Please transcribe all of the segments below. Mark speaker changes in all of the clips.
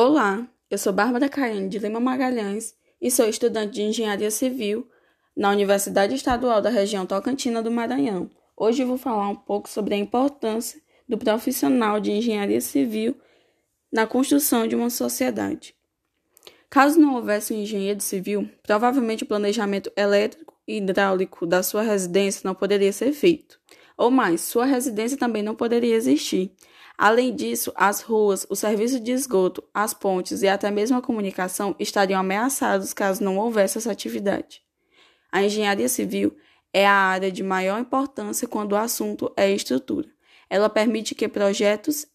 Speaker 1: Olá, eu sou Bárbara Caiane de Lima Magalhães e sou estudante de Engenharia Civil na Universidade Estadual da Região Tocantina do Maranhão. Hoje vou falar um pouco sobre a importância do profissional de engenharia civil na construção de uma sociedade. Caso não houvesse um engenheiro civil, provavelmente o planejamento elétrico e hidráulico da sua residência não poderia ser feito. Ou mais, sua residência também não poderia existir. Além disso, as ruas, o serviço de esgoto, as pontes e até mesmo a comunicação estariam ameaçados caso não houvesse essa atividade. A engenharia civil é a área de maior importância quando o assunto é estrutura. Ela permite que projetos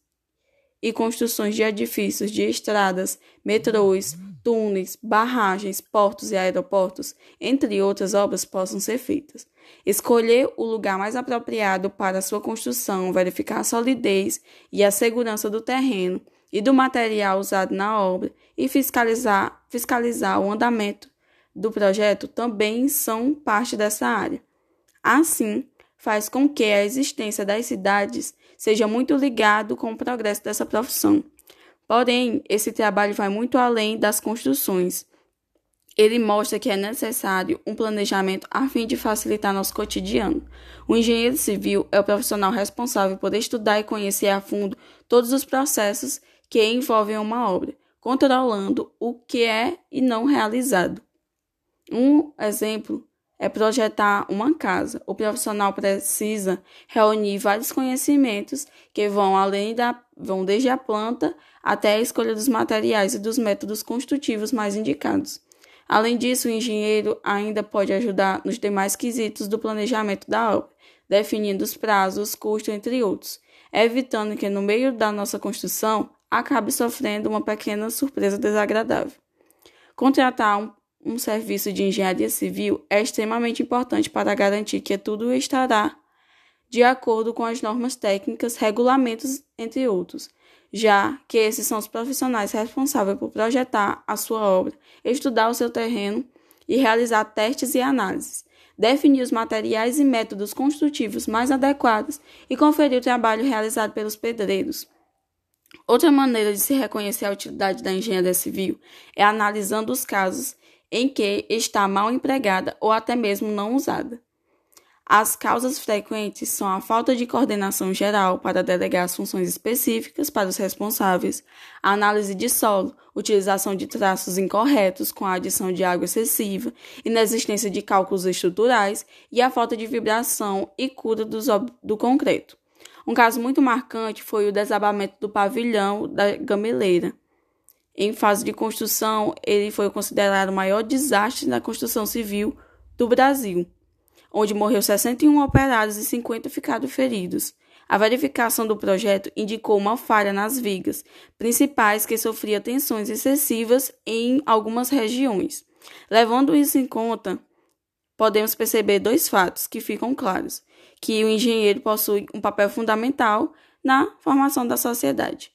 Speaker 1: e construções de edifícios de estradas, metrôs, túneis, barragens, portos e aeroportos, entre outras obras, possam ser feitas. Escolher o lugar mais apropriado para sua construção, verificar a solidez e a segurança do terreno e do material usado na obra e fiscalizar, fiscalizar o andamento do projeto também são parte dessa área. Assim, faz com que a existência das cidades seja muito ligado com o progresso dessa profissão. Porém, esse trabalho vai muito além das construções. Ele mostra que é necessário um planejamento a fim de facilitar nosso cotidiano. O engenheiro civil é o profissional responsável por estudar e conhecer a fundo todos os processos que envolvem uma obra, controlando o que é e não realizado. Um exemplo é projetar uma casa. O profissional precisa reunir vários conhecimentos que vão além da vão desde a planta até a escolha dos materiais e dos métodos construtivos mais indicados. Além disso, o engenheiro ainda pode ajudar nos demais quesitos do planejamento da obra, definindo os prazos, custos, entre outros, evitando que no meio da nossa construção acabe sofrendo uma pequena surpresa desagradável. Contratar um um serviço de engenharia civil é extremamente importante para garantir que tudo estará de acordo com as normas técnicas, regulamentos, entre outros, já que esses são os profissionais responsáveis por projetar a sua obra, estudar o seu terreno e realizar testes e análises, definir os materiais e métodos construtivos mais adequados e conferir o trabalho realizado pelos pedreiros. Outra maneira de se reconhecer a utilidade da engenharia civil é analisando os casos em que está mal empregada ou até mesmo não usada. As causas frequentes são a falta de coordenação geral para delegar as funções específicas para os responsáveis, a análise de solo, utilização de traços incorretos com a adição de água excessiva, inexistência de cálculos estruturais e a falta de vibração e cura do concreto. Um caso muito marcante foi o desabamento do pavilhão da gameleira, em fase de construção, ele foi considerado o maior desastre na construção civil do Brasil, onde morreu 61 operários e 50 ficaram feridos. A verificação do projeto indicou uma falha nas vigas principais que sofria tensões excessivas em algumas regiões. Levando isso em conta, podemos perceber dois fatos que ficam claros: que o engenheiro possui um papel fundamental na formação da sociedade.